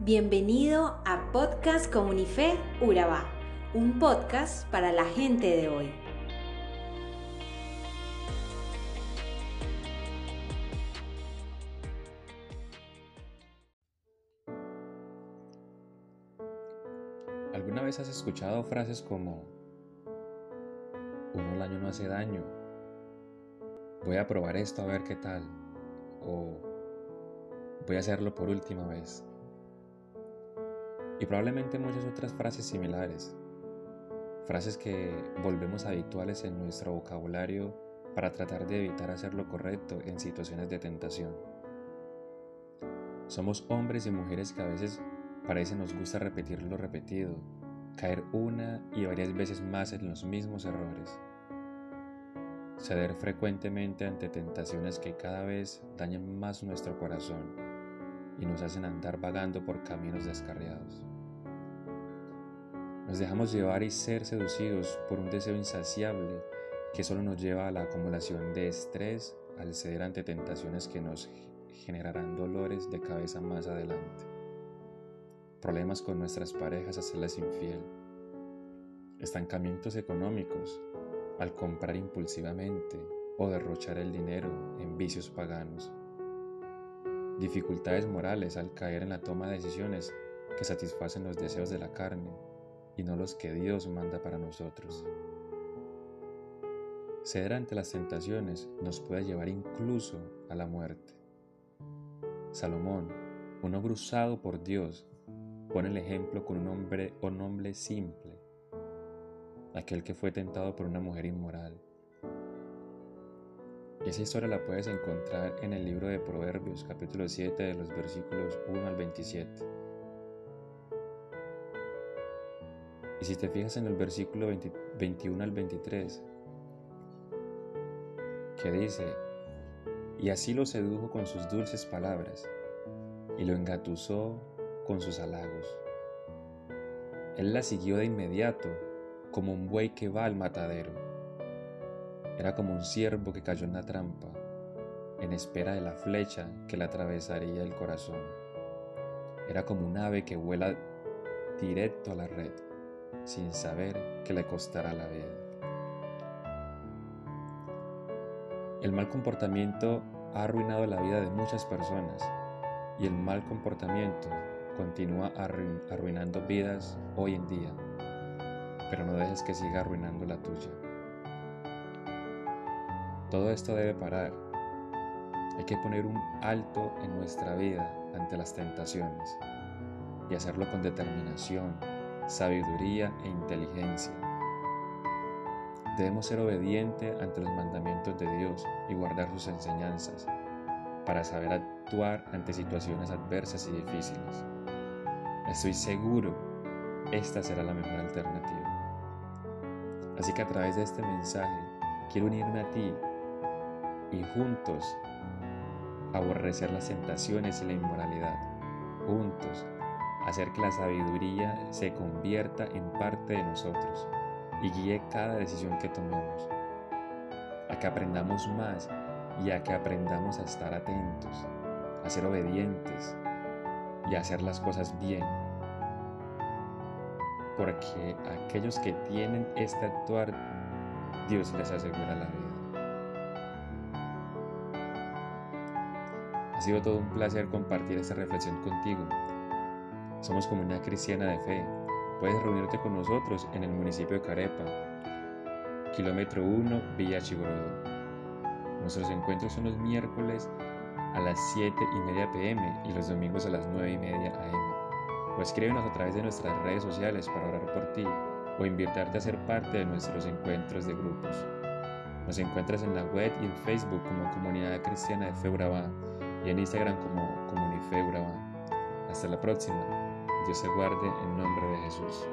Bienvenido a Podcast Comunife Urabá, un podcast para la gente de hoy. ¿Alguna vez has escuchado frases como uno al año no hace daño? Voy a probar esto a ver qué tal. O voy a hacerlo por última vez y probablemente muchas otras frases similares, frases que volvemos habituales en nuestro vocabulario para tratar de evitar hacer lo correcto en situaciones de tentación. Somos hombres y mujeres que a veces parece nos gusta repetir lo repetido, caer una y varias veces más en los mismos errores, ceder frecuentemente ante tentaciones que cada vez dañan más nuestro corazón y nos hacen andar vagando por caminos descarriados. Nos dejamos llevar y ser seducidos por un deseo insaciable que solo nos lleva a la acumulación de estrés al ceder ante tentaciones que nos generarán dolores de cabeza más adelante. Problemas con nuestras parejas hacerlas infiel. Estancamientos económicos al comprar impulsivamente o derrochar el dinero en vicios paganos. Dificultades morales al caer en la toma de decisiones que satisfacen los deseos de la carne y no los que Dios manda para nosotros. Ceder ante las tentaciones nos puede llevar incluso a la muerte. Salomón, un hombre por Dios, pone el ejemplo con un hombre o hombre simple, aquel que fue tentado por una mujer inmoral. Esa historia la puedes encontrar en el libro de Proverbios, capítulo 7, de los versículos 1 al 27. Y si te fijas en el versículo 21 al 23, que dice, y así lo sedujo con sus dulces palabras, y lo engatusó con sus halagos. Él la siguió de inmediato, como un buey que va al matadero. Era como un ciervo que cayó en la trampa, en espera de la flecha que le atravesaría el corazón. Era como un ave que vuela directo a la red sin saber que le costará la vida. El mal comportamiento ha arruinado la vida de muchas personas y el mal comportamiento continúa arruinando vidas hoy en día, pero no dejes que siga arruinando la tuya. Todo esto debe parar. Hay que poner un alto en nuestra vida ante las tentaciones y hacerlo con determinación, sabiduría e inteligencia. Debemos ser obedientes ante los mandamientos de Dios y guardar sus enseñanzas para saber actuar ante situaciones adversas y difíciles. Estoy seguro, esta será la mejor alternativa. Así que a través de este mensaje quiero unirme a ti y juntos aborrecer las tentaciones y la inmoralidad. Juntos hacer que la sabiduría se convierta en parte de nosotros y guíe cada decisión que tomemos, a que aprendamos más y a que aprendamos a estar atentos, a ser obedientes y a hacer las cosas bien. Porque aquellos que tienen este actuar, Dios les asegura la vida. Ha sido todo un placer compartir esta reflexión contigo. Somos comunidad cristiana de fe. Puedes reunirte con nosotros en el municipio de Carepa, kilómetro 1, Villa Chigorodo. Nuestros encuentros son los miércoles a las 7 y media pm y los domingos a las 9 y media am. O escríbenos a través de nuestras redes sociales para orar por ti o invitarte a ser parte de nuestros encuentros de grupos. Nos encuentras en la web y en Facebook como Comunidad Cristiana de Fe y en Instagram como Comunife Hasta la próxima. Dios se guarde en nombre de Jesús.